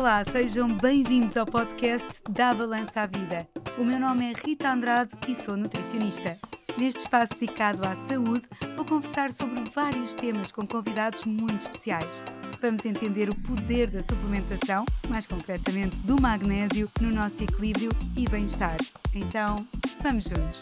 Olá, sejam bem-vindos ao podcast da Balança à Vida. O meu nome é Rita Andrade e sou nutricionista. Neste espaço dedicado à saúde, vou conversar sobre vários temas com convidados muito especiais. Vamos entender o poder da suplementação, mais concretamente do magnésio, no nosso equilíbrio e bem-estar. Então, vamos juntos!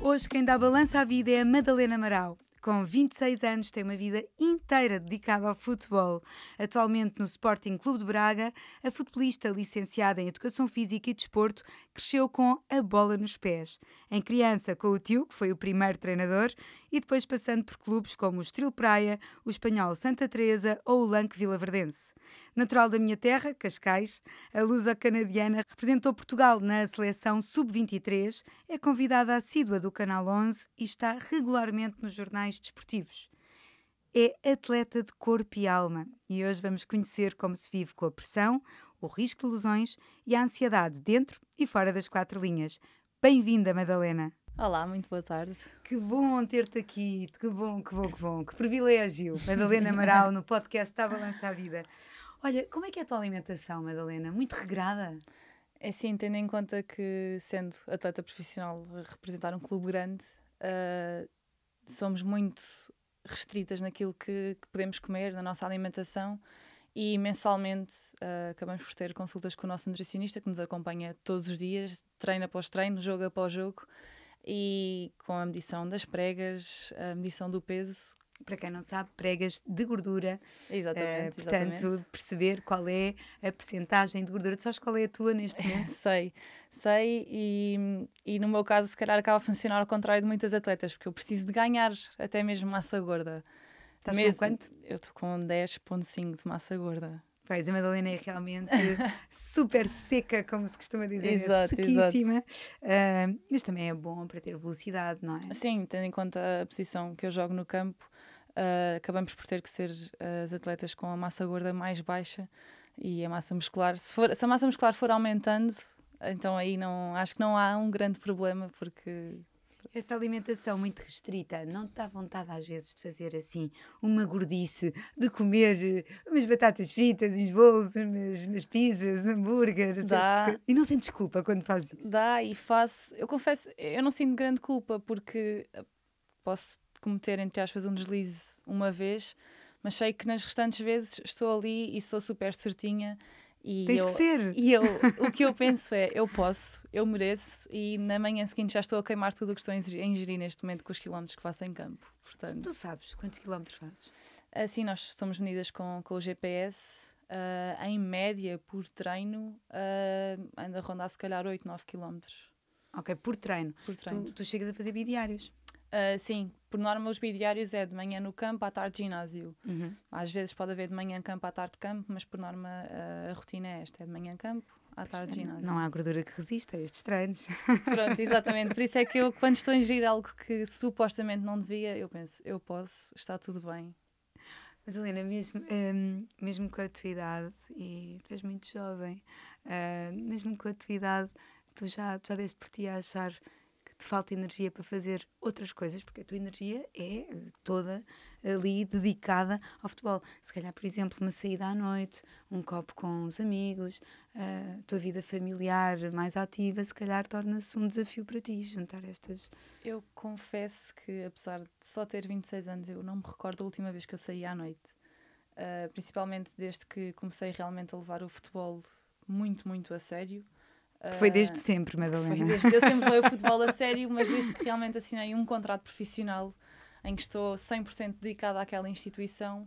Hoje quem dá balança à vida é a Madalena Amaral. Com 26 anos, tem uma vida inteira dedicada ao futebol. Atualmente no Sporting Clube de Braga, a futebolista licenciada em Educação Física e Desporto cresceu com a bola nos pés. Em criança, com o tio, que foi o primeiro treinador, e depois passando por clubes como o Estrela Praia, o Espanhol Santa Teresa ou o Lanque Vilaverdense. Natural da minha terra, Cascais, a lusa-canadiana representou Portugal na seleção sub-23, é convidada assídua do Canal 11 e está regularmente nos jornais desportivos. É atleta de corpo e alma e hoje vamos conhecer como se vive com a pressão, o risco de lesões e a ansiedade dentro e fora das quatro linhas. Bem-vinda, Madalena! Olá, muito boa tarde. Que bom ter-te aqui, que bom, que bom, que bom, que privilégio. Madalena Amaral no podcast Está a Balança a Vida. Olha, como é que é a tua alimentação, Madalena? Muito regrada? É sim, tendo em conta que, sendo atleta profissional, representar um clube grande, uh, somos muito restritas naquilo que, que, podemos comer, na nossa alimentação, e mensalmente uh, acabamos por ter consultas com o nosso nutricionista, que nos acompanha todos os dias, treino após treino, jogo após jogo, e com a medição das pregas, a medição do peso, para quem não sabe, pregas de gordura. Exatamente. Uh, portanto, exatamente. perceber qual é a percentagem de gordura. Tu sabes qual é a tua neste momento? sei, sei. E, e no meu caso, se calhar, acaba a funcionar ao contrário de muitas atletas, porque eu preciso de ganhar até mesmo massa gorda. Estás mesmo, com quanto? Eu estou com 10,5 de massa gorda. Pois, a Madalena é realmente super seca, como se costuma dizer, exato, é sequíssima, uh, mas também é bom para ter velocidade, não é? Sim, tendo em conta a posição que eu jogo no campo, uh, acabamos por ter que ser as atletas com a massa gorda mais baixa e a massa muscular. Se, for, se a massa muscular for aumentando, então aí não acho que não há um grande problema, porque essa alimentação muito restrita não te dá vontade às vezes de fazer assim uma gordice, de comer eh, umas batatas fritas, uns bolos, umas, umas pizzas, hambúrgueres, dá. e não sentes culpa quando fazes isso? Dá e faço. Eu confesso, eu não sinto grande culpa porque eh, posso cometer, entre aspas, um deslize uma vez, mas sei que nas restantes vezes estou ali e sou super certinha e Tens eu, que ser. E eu, o que eu penso é, eu posso, eu mereço, e na manhã seguinte já estou a queimar tudo o que estou a ingerir neste momento com os quilómetros que faço em campo. Portanto, tu sabes quantos quilómetros fazes? Assim, nós somos medidas com, com o GPS. Uh, em média, por treino, uh, anda a rondar se calhar 8, 9 quilómetros. Ok, por treino. Por treino. Tu, tu chegas a fazer bidiários? Uh, sim, por norma os bidiários é de manhã no campo, à tarde ginásio. Uhum. Às vezes pode haver de manhã campo, à tarde campo, mas por norma uh, a rotina é esta, é de manhã campo, à tarde ginásio. Não há gordura que resista a estes treinos. Pronto, exatamente. Por isso é que eu, quando estou a ingerir algo que supostamente não devia, eu penso, eu posso, está tudo bem. Madalena, mesmo, um, mesmo com a tua idade, e tu és muito jovem, uh, mesmo com a tua idade, tu já, já deste por ti a achar te falta energia para fazer outras coisas, porque a tua energia é eh, toda ali dedicada ao futebol. Se calhar, por exemplo, uma saída à noite, um copo com os amigos, a tua vida familiar mais ativa, se calhar torna-se um desafio para ti juntar estas. Eu confesso que, apesar de só ter 26 anos, eu não me recordo da última vez que eu saí à noite. Uh, principalmente desde que comecei realmente a levar o futebol muito, muito a sério. Que foi desde sempre, Madalena. Foi desde, eu sempre leio o futebol a sério, mas desde que realmente assinei um contrato profissional em que estou 100% dedicada àquela instituição,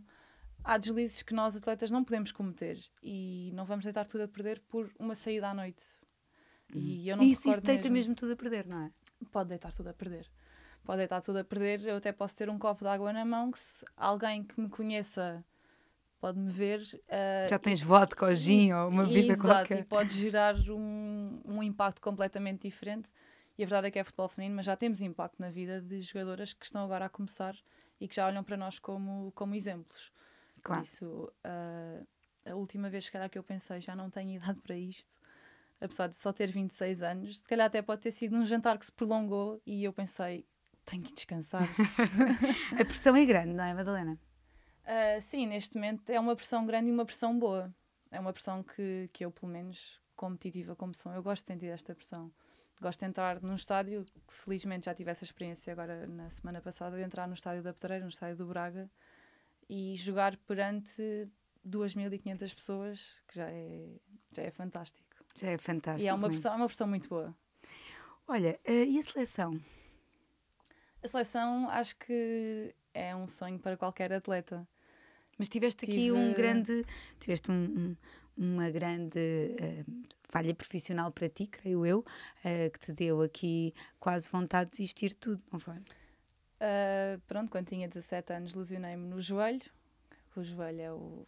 há deslizes que nós atletas não podemos cometer e não vamos deitar tudo a perder por uma saída à noite. E, eu não isso, isso deita mesmo... mesmo tudo a perder, não é? Pode deitar tudo a perder. Pode deitar tudo a perder. Eu até posso ter um copo de água na mão que se alguém que me conheça pode-me ver. Uh, Já tens vodka ou gin ou uma vida exato, qualquer. e pode gerar um, um impacto completamente diferente. E a verdade é que é futebol feminino, mas já temos impacto na vida de jogadoras que estão agora a começar e que já olham para nós como, como exemplos. Claro. Por isso, uh, a última vez calhar, que eu pensei, já não tenho idade para isto, apesar de só ter 26 anos, se calhar até pode ter sido um jantar que se prolongou e eu pensei, tenho que descansar. a pressão é grande, não é, Madalena? Uh, sim, neste momento é uma pressão grande e uma pressão boa. É uma pressão que, que eu, pelo menos, competitiva como sou, eu gosto de sentir esta pressão. Gosto de entrar num estádio, felizmente já tive essa experiência agora na semana passada, de entrar no estádio da Pedreira, no estádio do Braga, e jogar perante 2.500 pessoas, que já é, já é fantástico. Já é fantástico. E é uma pressão, é uma pressão muito boa. Olha, uh, e a seleção? A seleção acho que é um sonho para qualquer atleta. Mas tiveste aqui Tive... um grande. Tiveste um, um, uma grande uh, falha profissional para ti, creio eu, uh, que te deu aqui quase vontade de desistir de tudo, não foi? Uh, pronto, quando tinha 17 anos, lesionei-me no joelho. O joelho é o.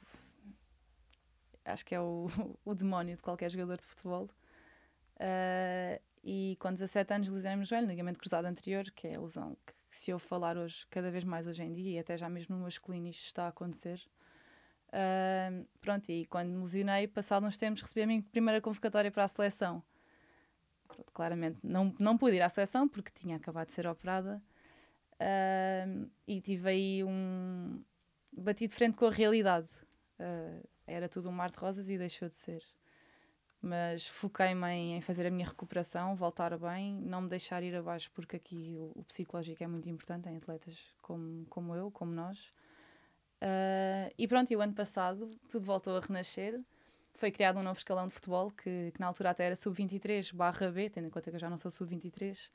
Acho que é o, o demónio de qualquer jogador de futebol. e com 17 anos, lesionei-me no joelho, ligamento cruzado anterior, que é a lesão que se eu falar hoje, cada vez mais hoje em dia, e até já mesmo no masculino isto está a acontecer. Uh, pronto, e quando me lesionei, passado uns tempos, recebi a minha primeira convocatória para a seleção. Pronto, claramente não, não pude ir à seleção porque tinha acabado de ser operada uh, e tive aí um. bati de frente com a realidade. Uh, era tudo um mar de rosas e deixou de ser mas foquei-me em, fazer a minha recuperação, voltar bem, não me deixar ir abaixo, porque aqui o, o psicológico é muito importante em atletas como, como eu, como nós. Uh, e pronto, e o ano passado tudo voltou a renascer. Foi criado um novo escalão de futebol que, que na altura até era sub-23 barra B, tendo em conta que eu já não sou sub-23.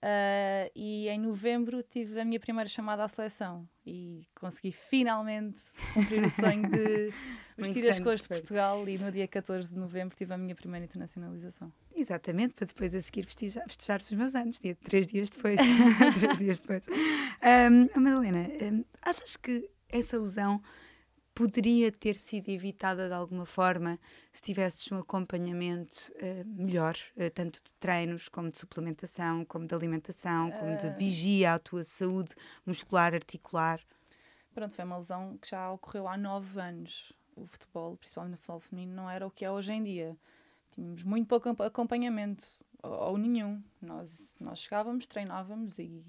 Uh, e em novembro tive a minha primeira chamada à seleção e consegui finalmente cumprir o sonho de vestir as cores de Portugal e no dia 14 de novembro tive a minha primeira internacionalização. Exatamente, para depois a seguir festejar, festejar os meus anos, dia, três dias depois. três dias depois. Um, Madalena, um, achas que essa lesão poderia ter sido evitada de alguma forma se tivesses um acompanhamento uh, melhor, uh, tanto de treinos como de suplementação, como de alimentação, como de eh. vigia à tua saúde muscular, articular? Pronto, foi uma lesão que já ocorreu há nove anos. O futebol, principalmente no futebol feminino, não era o que é hoje em dia. Tínhamos muito pouco acompanhamento, ou, ou nenhum. Nós, nós chegávamos, treinávamos e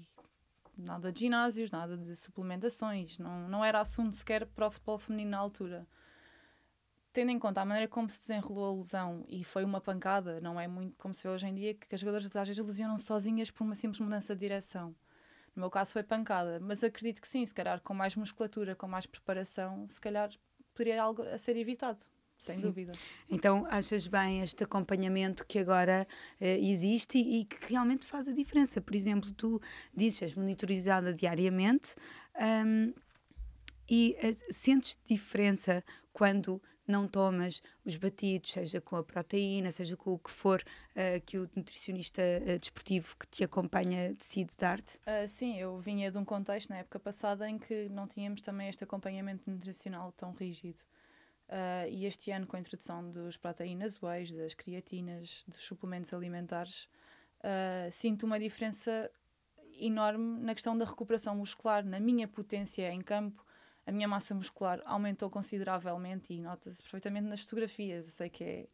nada de ginásios, nada de suplementações, não, não era assunto sequer para o futebol feminino na altura. Tendo em conta a maneira como se desenrolou a lesão e foi uma pancada, não é muito como se vê hoje em dia, que as jogadoras às vezes lesionam sozinhas por uma simples mudança de direção. No meu caso foi pancada, mas acredito que sim, se calhar com mais musculatura, com mais preparação, se calhar poderia algo a ser evitado sem Sim. dúvida. Então, achas bem este acompanhamento que agora uh, existe e, e, que realmente faz a diferença? Por exemplo, tu dizes, és monitorizada diariamente um, e uh, sentes diferença quando não tomas os batidos, seja com a proteína, seja com o que for uh, que o nutricionista uh, desportivo que te acompanha decide dar-te? Uh, sim, eu vinha de um contexto na época passada em que não tínhamos também este acompanhamento nutricional tão rígido. Uh, e este ano, com a introdução dos proteínas whey, das creatinas, dos suplementos alimentares, uh, sinto uma diferença enorme na questão da recuperação muscular, na minha potência em campo. A minha massa muscular aumentou consideravelmente e nota-se perfeitamente nas fotografias. Eu sei que é,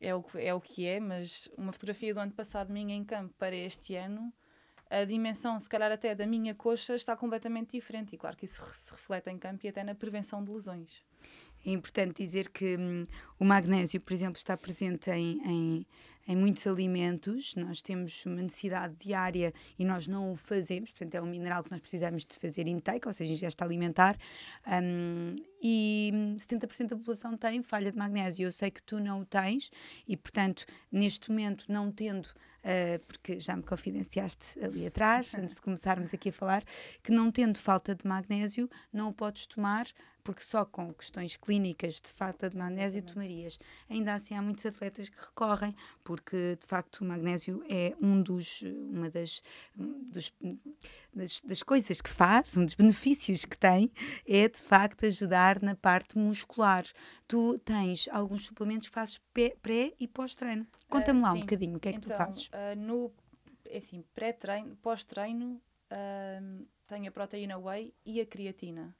é, o, é o que é, mas uma fotografia do ano passado minha em campo para este ano, a dimensão, se calhar até da minha coxa, está completamente diferente. E claro que isso se reflete em campo e até na prevenção de lesões. É importante dizer que hum, o magnésio, por exemplo, está presente em, em, em, muitos alimentos. Nós temos uma necessidade diária e nós não o fazemos, portanto, é um mineral que nós precisamos de fazer intake, ou seja, ingesta alimentar. Um, e 70% da população tem falha de magnésio. Eu sei que tu não o tens e, portanto, neste momento, não tendo uh, porque já me confidenciaste ali atrás, antes de começarmos aqui a falar, que não tendo falta de magnésio, não o podes tomar, porque só com questões clínicas de falta de magnésio Exatamente. tomarias. Ainda assim, há muitos atletas que recorrem, porque de facto o magnésio é um dos, uma das, dos, das, das coisas que faz, um dos benefícios que tem, é de facto ajudar na parte muscular. Tu tens alguns suplementos que fazes pré e pós-treino. Conta-me uh, lá sim. um bocadinho o que é que então, tu fazes. Uh, no, é assim, pré-treino, pós-treino, uh, tenho a proteína whey e a creatina,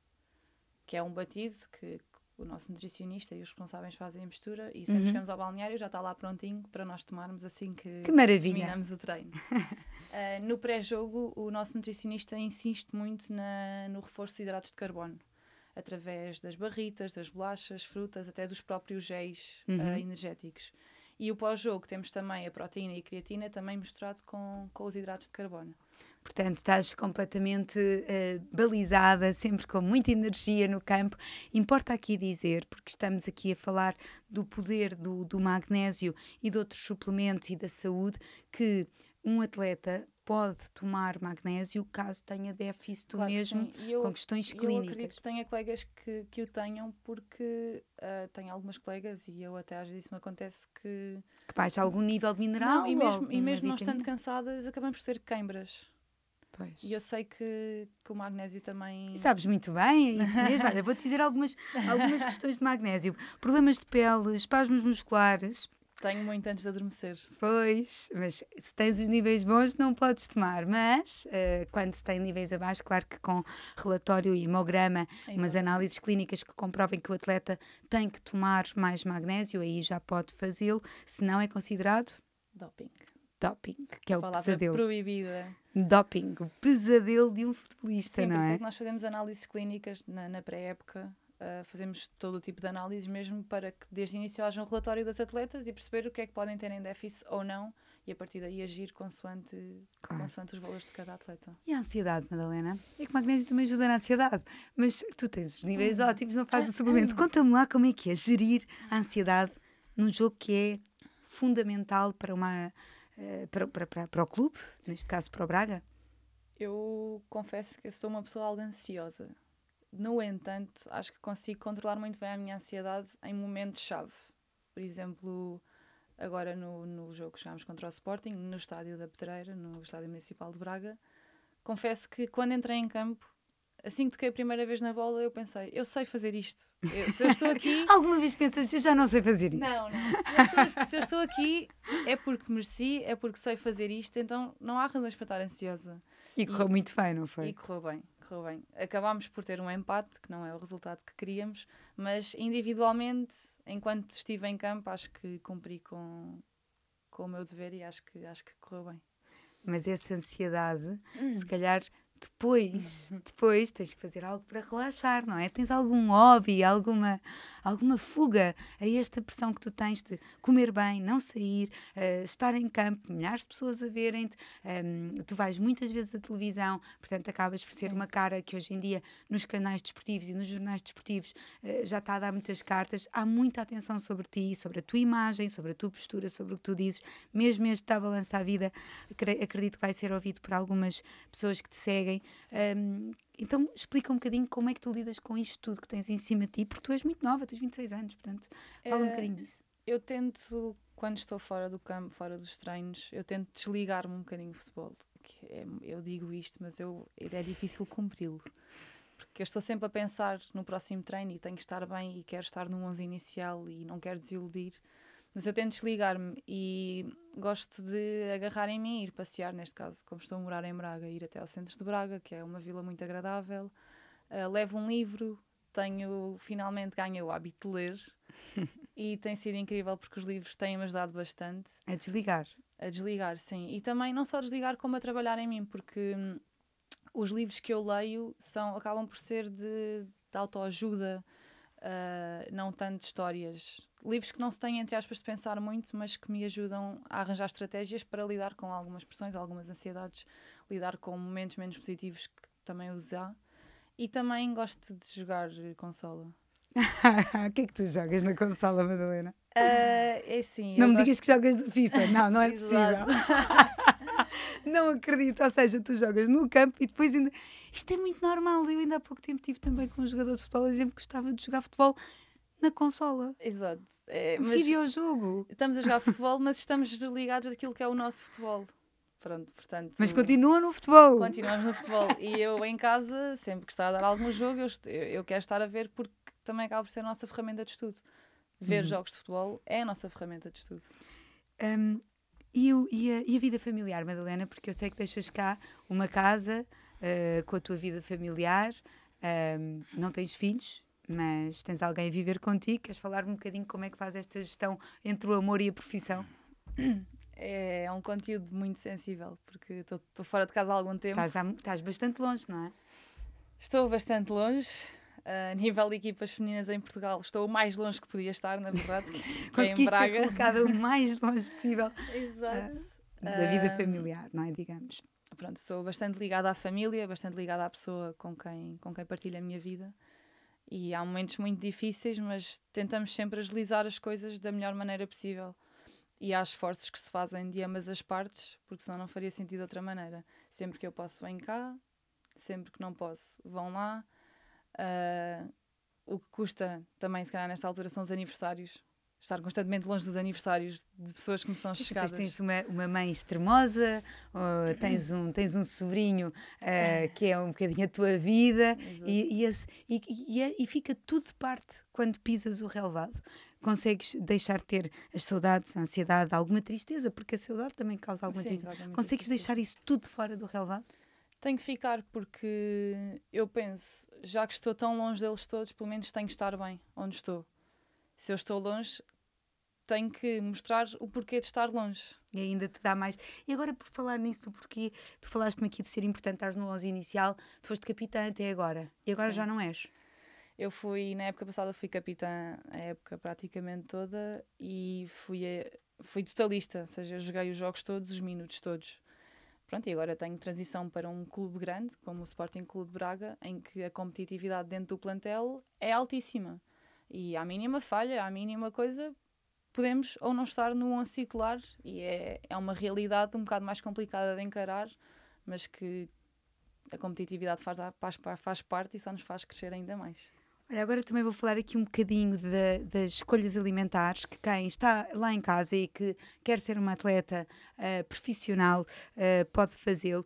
que é um batido que o nosso nutricionista e os responsáveis fazem a mistura e sempre uhum. chegamos ao balneário já está lá prontinho para nós tomarmos assim que, que maravilha. terminamos o treino. uh, no pré-jogo, o nosso nutricionista insiste muito na, no reforço de hidratos de carbono. através das barritas, das bolachas, frutas, até dos próprios géis Uhum. uh, energéticos. E o pós-jogo temos também a proteína e a creatina também misturado com, com os hidratos de carbono. Portanto, estás completamente eh, balizada, sempre com muita energia no campo. Importa aqui dizer, porque estamos aqui a falar do poder do, do magnésio e de outros suplementos e da saúde, que um atleta pode tomar magnésio caso tenha déficit Claro mesmo eu- com questões Eu acredito clínicas. que tenha colegas que, que o tenham porque uh, tenho algumas colegas e eu até às vezes isso me acontece que Que baixa algum nível de mineral. não, e mesmo, e mesmo não estando cansadas acabamos por ter queimbras. Pois. E eu sei que, que o magnésio também. E Sabes muito bem, é isso mesmo. Olha, vou-te dizer algumas, algumas questões de magnésio. Problemas de pele, espasmos musculares, Tenho muito antes de adormecer. Pois, mas se tens os níveis bons não podes tomar, mas eh, quando se tem níveis abaixo, claro que com relatório e hemograma, umas Exato. análises clínicas que comprovem que o atleta tem que tomar mais magnésio, aí já pode fazê-lo, se não é considerado Doping. doping, que é o Palavra pesadelo. proibida. Doping, o pesadelo de um futebolista, Sim, por não isso é é? que nós fazemos análises clínicas na, na pré-época. Uh, fazemos todo o tipo de análises mesmo para que desde o início haja um relatório das atletas e perceber o que é que podem ter em déficit ou não e a partir daí agir consoante, Claro. consoante os valores de cada atleta. E a ansiedade, Madalena? É que o magnésio também ajuda na ansiedade, mas tu tens os níveis Hum. ótimos, não fazes o suplemento. Conta-me lá como é que é gerir a ansiedade num jogo que é fundamental para, uma, eh, para, para, para, para o clube, neste caso para o Braga. Eu confesso que eu sou uma pessoa algo ansiosa. No entanto, acho que consigo controlar muito bem a minha ansiedade em momentos-chave. Por exemplo, agora no, no jogo que jogámos contra o Sporting, no estádio da Pedreira, no estádio municipal de Braga, confesso que quando entrei em campo, assim que toquei a primeira vez na bola, eu pensei, eu sei fazer isto. Eu- se eu estou aqui, Alguma vez pensas, eu já não sei fazer isto? não, não. Se eu, estou, se eu estou aqui é porque mereci, é porque sei fazer isto, então não há razões para estar ansiosa. E correu muito bem, não foi? E correu bem, correu bem. Acabámos por ter um empate, que não é o resultado que queríamos, mas individualmente, enquanto estive em campo, acho que cumpri com, com o meu dever e acho que, acho que correu bem. Mas essa ansiedade, Hum. se calhar depois, depois tens que fazer algo para relaxar, não é? Tens algum hobby, alguma, alguma fuga a esta pressão que tu tens de comer bem, não sair, eh, estar em campo, milhares de pessoas a verem-te, ehm, tu vais muitas vezes à televisão, portanto acabas por ser Sim. uma cara que hoje em dia nos canais desportivos e nos jornais desportivos eh, já está a dar muitas cartas, há muita atenção sobre ti, sobre a tua imagem, sobre a tua postura, sobre o que tu dizes, mesmo este Está a Balança à Vida, acre- acredito que vai ser ouvido por algumas pessoas que te seguem. Um, então explica um bocadinho como é que tu lidas com isto tudo que tens em cima de ti, porque tu és muito nova, tens 26 anos, portanto, fala um Eh, bocadinho disso. Eu tento, quando estou fora do campo, fora dos treinos, eu tento desligar-me um bocadinho do futebol. É- eu digo isto, mas eu, é difícil cumpri-lo. Porque eu estou sempre a pensar no próximo treino e tenho que estar bem e quero estar no 11 inicial e não quero desiludir. Mas eu tento desligar-me e gosto de agarrar em mim e ir passear, neste caso, como estou a morar em Braga, ir até ao centro de Braga, que é uma vila muito agradável. Ah, levo um livro, tenho finalmente ganho o hábito de ler e tem sido incrível porque os livros têm-me ajudado bastante É desligar. a desligar, sim. E também não só desligar, como a trabalhar em mim, porque hum, os livros que eu leio são, acabam por ser de, de autoajuda, ah, não tanto de histórias. Livros que não se têm, entre aspas, de pensar muito, mas que me ajudam a arranjar estratégias para lidar com algumas pressões, algumas ansiedades, lidar com momentos menos positivos que também há. E também gosto de jogar consola. o que é que tu jogas na consola, Madalena? Ah, é assim. não me gosto- digas que jogas do FIFA, não, não é possível. não acredito, ou seja, tu jogas no campo e depois ainda. Isto é muito normal. Eu ainda há pouco tempo tive também com um jogador de futebol a que gostava de jogar futebol na consola. Exato. É, mas videojogo. estamos a jogar futebol, mas estamos desligados daquilo que é o nosso futebol. Pronto, portanto. Mas continua no futebol. Continuamos no futebol. E eu em casa, sempre que está a dar algum jogo, eu, eu, quero estar a ver porque também acaba por ser a nossa ferramenta de estudo. Ver Uhum. jogos de futebol é a nossa ferramenta de estudo. Um, e, o- e a, e a vida familiar, Madalena? Porque eu sei que deixas cá uma casa uh, com a tua vida familiar, um, não tens filhos, mas tens alguém a viver contigo. Queres falar um bocadinho como é que faz esta gestão entre o amor e a profissão? É, um conteúdo muito sensível, porque estou fora de casa há algum tempo. Estás, bastante longe, não é? Estou bastante longe. A nível de equipas femininas em Portugal, estou o mais longe que podia estar, na verdade, que é em Braga. Ser colocada o mais longe possível Exato. Uh, da vida familiar, não é? Digamos. Pronto, sou bastante ligada à família, bastante ligada à pessoa com quem, com quem partilho a minha vida. E há momentos muito difíceis, mas tentamos sempre agilizar as coisas da melhor maneira possível. E há esforços que se fazem de ambas as partes, porque senão não faria sentido de outra maneira. Sempre que eu posso, vem cá, sempre que não posso, vão lá. Uh, o que custa também, se calhar, nesta altura, são os aniversários. Estar constantemente longe dos aniversários de pessoas que me são chegadas. Tens uma, uma mãe extremosa, tens um, tens um sobrinho uh, que é um bocadinho a tua vida, e, e, esse, e, e, é, e fica tudo de parte quando pisas o relevado consegues deixar de ter as saudades, a ansiedade, alguma tristeza, porque a saudade também causa alguma Sim, tristeza. Consegues tristeza. deixar isso tudo fora do relevado? Tenho que ficar porque eu penso, já que estou tão longe deles todos, pelo menos tenho que estar bem onde estou. Se eu estou longe, tenho que mostrar o porquê de estar longe. E ainda te dá mais. E agora, por falar nisso do porquê, tu falaste-me aqui de ser importante estar no 11 inicial, tu foste capitã até agora, e agora Sim. já não és. Eu fui, na época passada, fui capitã a época praticamente toda e fui, fui totalista, ou seja, joguei os jogos todos, os minutos todos. Pronto, e agora tenho transição para um clube grande, como o Sporting Clube de Braga, em que a competitividade dentro do plantel é altíssima. E à mínima falha, à mínima coisa, podemos ou não estar no 11 titular. E é, é uma realidade um bocado mais complicada de encarar, mas que a competitividade faz, faz, faz parte e só nos faz crescer ainda mais. Olha, agora também vou falar aqui um bocadinho de, das escolhas alimentares, que quem está lá em casa e que quer ser uma atleta uh, profissional uh, pode fazê-lo.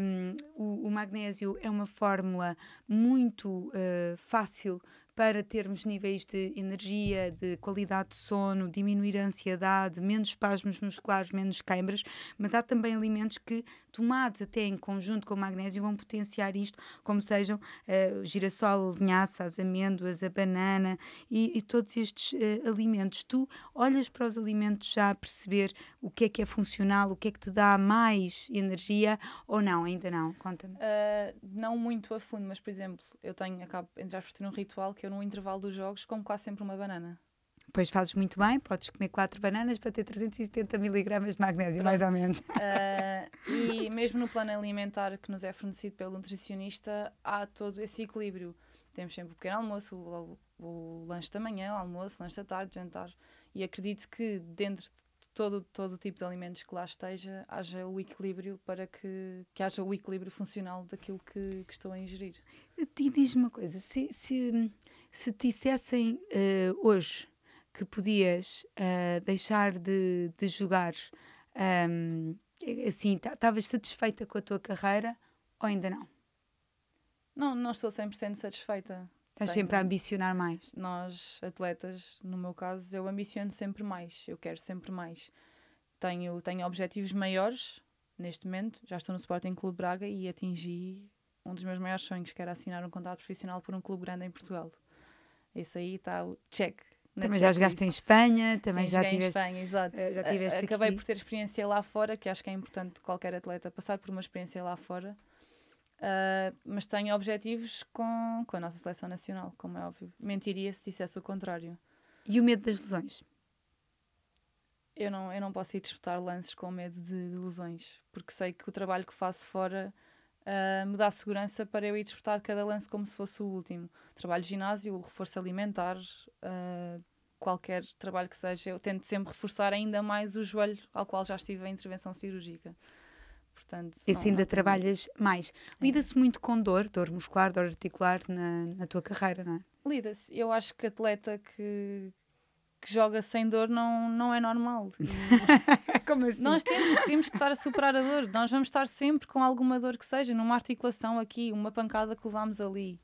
Um, o, o, magnésio é uma fórmula muito uh, fácil para termos níveis de energia, de qualidade de sono, diminuir a ansiedade, menos espasmos musculares, menos queimbras, mas há também alimentos que, tomados até em conjunto com o magnésio, vão potenciar isto, como sejam uh, o girassol, a linhaça, as amêndoas, a banana e, e todos estes uh, alimentos. Tu olhas para os alimentos já a perceber o que é que é funcional, o que é que te dá mais energia ou não? Ainda não? Conta-me. Uh, não muito a fundo, mas por exemplo, eu tenho, acabo, entre aspas, ter um ritual que eu no intervalo dos jogos como quase sempre uma banana. Pois fazes muito bem, podes comer quatro bananas para ter 370 miligramas de magnésio, Pronto. mais ou menos. Uh, e mesmo no plano alimentar que nos é fornecido pelo nutricionista, há todo esse equilíbrio. Temos sempre o pequeno almoço, o, o, o lanche da manhã, o almoço, lanche da tarde, jantar. E acredito que dentro de todo, todo o tipo de alimentos que lá esteja, haja o equilíbrio para que, que haja o equilíbrio funcional daquilo que, que estou a ingerir. E diz-me uma coisa, se, se, se te dissessem uh, hoje que podias uh, deixar de, de jogar, um, assim, estavas satisfeita com a tua carreira ou ainda não? Não, não estou 100% satisfeita. Estás Tenho, sempre a ambicionar mais? Nós, atletas, no meu caso, eu ambiciono sempre mais, eu quero sempre mais. Tenho, tenho objetivos maiores neste momento, já estou no Sporting Clube Braga e atingi um dos meus maiores sonhos, que era assinar um contrato profissional por um clube grande em Portugal. Esse aí está o check. Também já jogaste em Espanha, também Sim, já tiveste. em Espanha, exato. Uh, já tiveste Acabei aqui. por ter experiência lá fora, que acho que é importante qualquer atleta passar por uma experiência lá fora. Uh, mas tenho objetivos com, com a nossa seleção nacional, como é óbvio. Mentiria se dissesse o contrário. E o medo das lesões? Eu não, eu não posso ir disputar lances com medo de, de lesões, porque sei que o trabalho que faço fora uh, me dá segurança para eu ir disputar cada lance como se fosse o último. Trabalho de ginásio, reforço alimentar, uh, qualquer trabalho que seja, eu tento sempre reforçar ainda mais o joelho ao qual já estive a intervenção cirúrgica. Portanto, e assim ainda trabalhas mais. Lida-se muito com dor, dor muscular, dor articular na, na tua carreira, não é? Lida-se. Eu acho que atleta que, que joga sem dor não, não é normal. Como assim? Nós temos, temos que estar a superar a dor. Nós vamos estar sempre com alguma dor que seja, numa articulação aqui, uma pancada que levamos ali.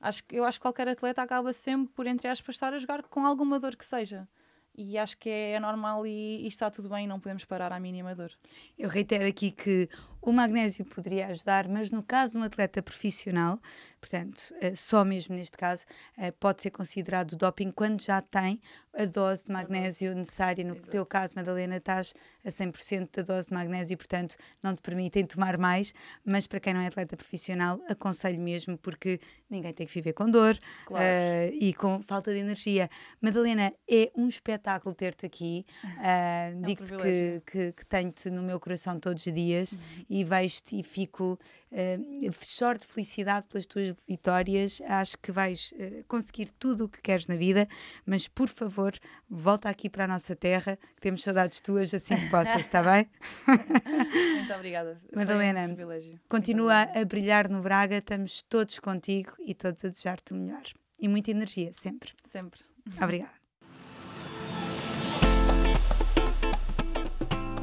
Acho, eu acho que qualquer atleta acaba sempre por, entre aspas, estar a jogar com alguma dor que seja. E acho que é, normal e, e está tudo bem, não podemos parar à mínima dor. Eu reitero aqui que O magnésio poderia ajudar, mas no caso de um atleta profissional, portanto, uh, só mesmo neste caso, uh, pode ser considerado doping quando já tem a dose de magnésio necessária. No Exato. teu caso, Madalena, estás a 100% da dose de magnésio, portanto, não te permitem tomar mais, mas para quem não é atleta profissional, aconselho mesmo, porque ninguém tem que viver com dor claro. uh, e com falta de energia. Madalena, é um espetáculo ter-te aqui. Uh, é um Digo-te que, que, que tenho-te no meu coração todos os dias uhum. E vejo-te e fico uh, choro de felicidade pelas tuas vitórias. Acho que vais uh, conseguir tudo o que queres na vida, mas por favor, volta aqui para a nossa terra, que temos saudades tuas assim que possas, está bem? Muito obrigada. Madalena, um continua a brilhar no Braga, estamos todos contigo e todos a desejar-te o melhor. E muita energia, sempre. Sempre. Obrigada.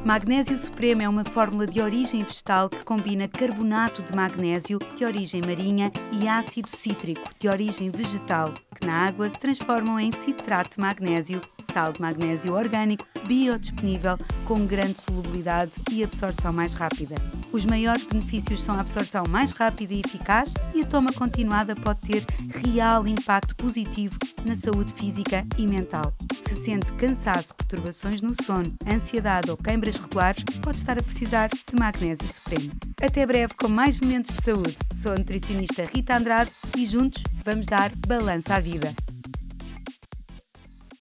Magnésio Supremo é uma fórmula de origem vegetal que combina carbonato de magnésio, de origem marinha, e ácido cítrico, de origem vegetal, que na água se transformam em citrato de magnésio, sal de magnésio orgânico, biodisponível, com grande solubilidade e absorção mais rápida. Os maiores benefícios são a absorção mais rápida e eficaz e a toma continuada pode ter real impacto positivo na saúde física e mental. Se sente cansaço, perturbações no sono, ansiedade ou queimbras regulares, pode estar a precisar de magnésio supremo. Até breve com mais momentos de saúde. Sou a nutricionista Rita Andrade e juntos vamos dar balança à vida.